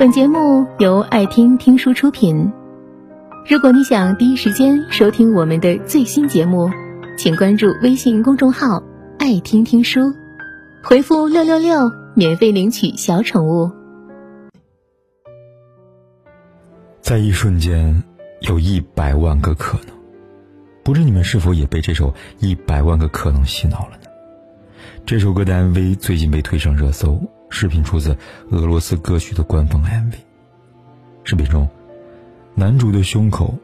本节目由爱听听书出品。如果你想第一时间收听我们的最新节目，请关注微信公众号“爱听听书”，回复“六六六”免费领取小宠物。在一瞬间，有一百万个可能。不知你们是否也被这首《一百万个可能》洗脑了呢？这首歌的 MV 最近被推上热搜，视频出自俄罗斯歌曲的官方 MV。视频中，男主的胸口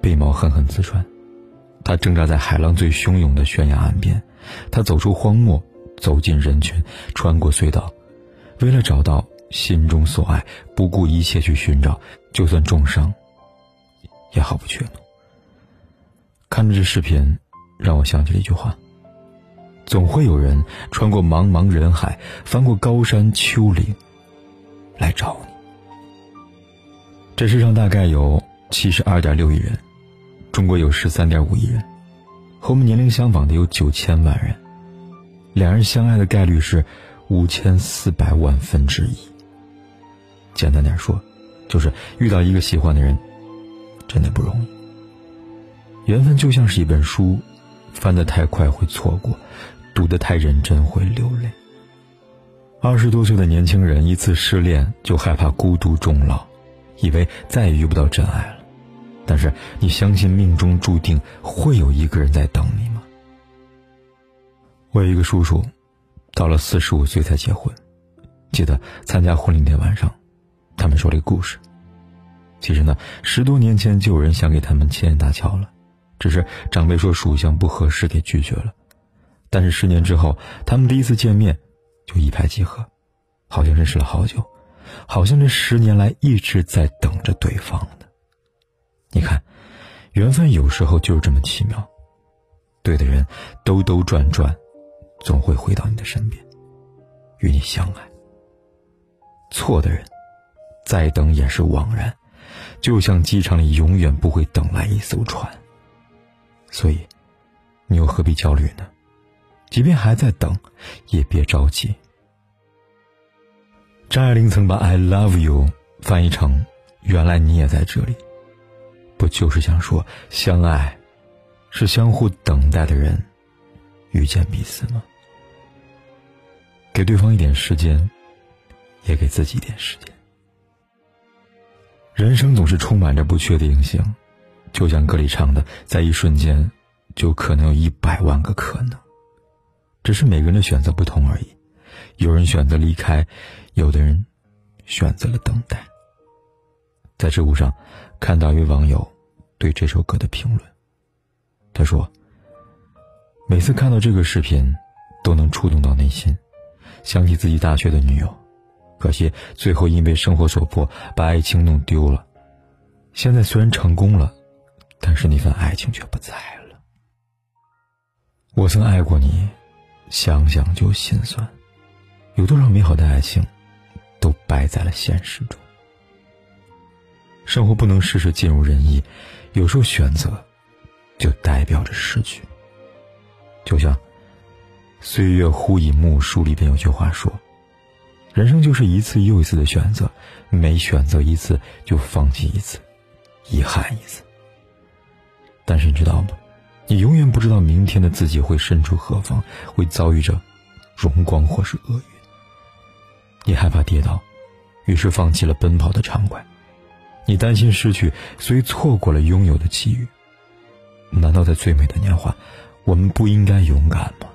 被毛狠狠刺穿，他挣扎在海浪最汹涌的悬崖岸边，他走出荒漠，走进人群，穿过隧道，为了找到心中所爱，不顾一切去寻找，就算重伤，也毫不怯懦。看着这视频，让我想起了一句话：总会有人穿过茫茫人海，翻过高山丘陵，来找你。这世上大概有七十二点六亿人，中国有十三点五亿人，和我们年龄相仿的有九千万人，两人相爱的概率是五千四百万分之一。简单点说，就是遇到一个喜欢的人，真的不容易。缘分就像是一本书，翻得太快会错过，读得太认真会流泪。二十多岁的年轻人一次失恋就害怕孤独终老，以为再也遇不到真爱了。但是你相信命中注定会有一个人在等你吗？我有一个叔叔，到了四十五岁才结婚。记得参加婚礼那晚上，他们说了一个故事。其实呢，十多年前就有人想给他们牵线搭桥了。只是长辈说属相不合适，给拒绝了。但是十年之后，他们第一次见面，就一拍即合，好像认识了好久，好像这十年来一直在等着对方的。你看，缘分有时候就是这么奇妙，对的人兜兜转转，总会回到你的身边，与你相爱。错的人，再等也是枉然，就像机场里永远不会等来一艘船。所以，你又何必焦虑呢？即便还在等，也别着急。张爱玲曾把 “I love you” 翻译成“原来你也在这里”，不就是想说，相爱是相互等待的人遇见彼此吗？给对方一点时间，也给自己一点时间。人生总是充满着不确定性。就像歌里唱的，在一瞬间，就可能有一百万个可能，只是每个人的选择不同而已。有人选择离开，有的人选择了等待。在知乎上看到一位网友对这首歌的评论，他说：“每次看到这个视频，都能触动到内心，想起自己大学的女友，可惜最后因为生活所迫，把爱情弄丢了。现在虽然成功了。”但是那份爱情却不在了。我曾爱过你，想想就心酸。有多少美好的爱情，都败在了现实中。生活不能事事尽如人意，有时候选择，就代表着失去。就像《岁月忽已暮》书里边有句话说：“人生就是一次又一次的选择，每选择一次就放弃一次，遗憾一次。”但是你知道吗？你永远不知道明天的自己会身处何方，会遭遇着荣光或是厄运。你害怕跌倒，于是放弃了奔跑的畅快；你担心失去，所以错过了拥有的机遇。难道在最美的年华，我们不应该勇敢吗？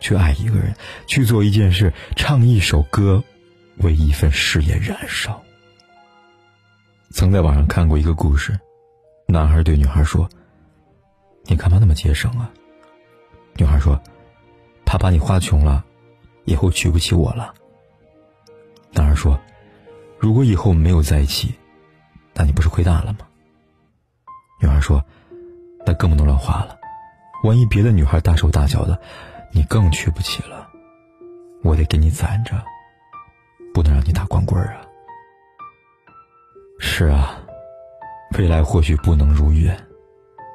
去爱一个人，去做一件事，唱一首歌，为一份事业燃烧。曾在网上看过一个故事。男孩对女孩说：“你干嘛那么节省啊？”女孩说：“怕把你花穷了，以后娶不起我了。”男孩说：“如果以后我们没有在一起，那你不是亏大了吗？”女孩说：“那更不能乱花了，万一别的女孩大手大脚的，你更娶不起了。我得给你攒着，不能让你打光棍啊。”是啊。未来或许不能如愿，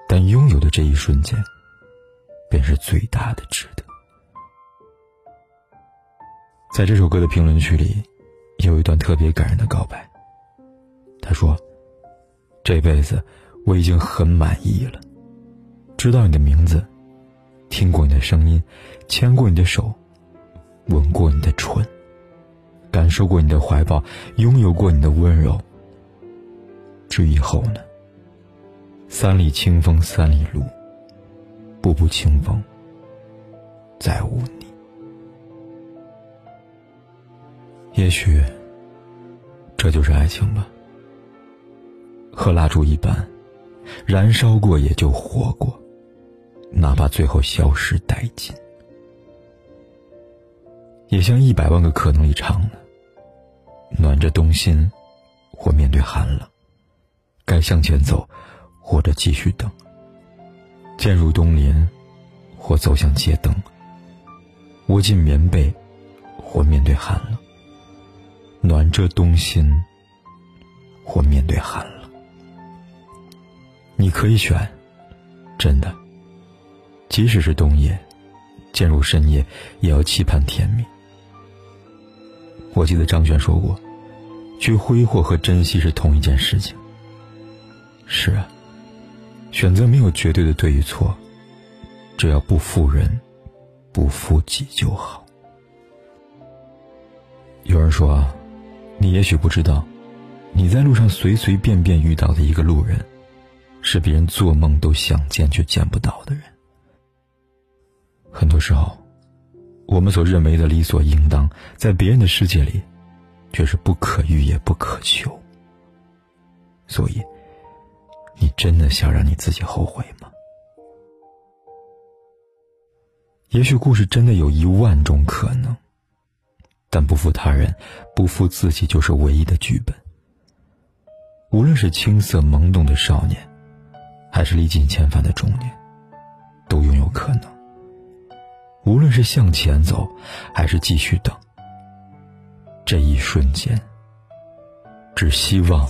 但拥有的这一瞬间，便是最大的值得。在这首歌的评论区里，有一段特别感人的告白。他说：“这辈子我已经很满意了，知道你的名字，听过你的声音，牵过你的手，吻过你的唇，感受过你的怀抱，拥有过你的温柔。至于以后呢？三里清风三里路，步步清风，再无你。也许，这就是爱情吧。”和蜡烛一般，燃烧过也就活过，哪怕最后消失殆尽。也像一百万个可能里唱的：暖着冬心，或面对寒冷；该向前走，或者继续等；渐入冬林，或走向街灯；窝进棉被，或面对寒冷；暖着冬心，或面对寒冷。你可以选，真的。即使是冬夜，渐入深夜，也要期盼甜蜜。我记得张悬说过：“去挥霍和珍惜是同一件事情。”是啊，选择没有绝对的对与错，只要不负人，不负己就好。有人说，你也许不知道，你在路上随随便便遇到的一个路人。是别人做梦都想见却见不到的人。很多时候，我们所认为的理所应当，在别人的世界里，却是不可遇也不可求。所以，你真的想让你自己后悔吗？也许故事真的有一万种可能，但不负他人，不负自己，就是唯一的剧本。无论是青涩懵懂的少年。还是历尽千帆的中年，都拥有可能。无论是向前走，还是继续等，这一瞬间，只希望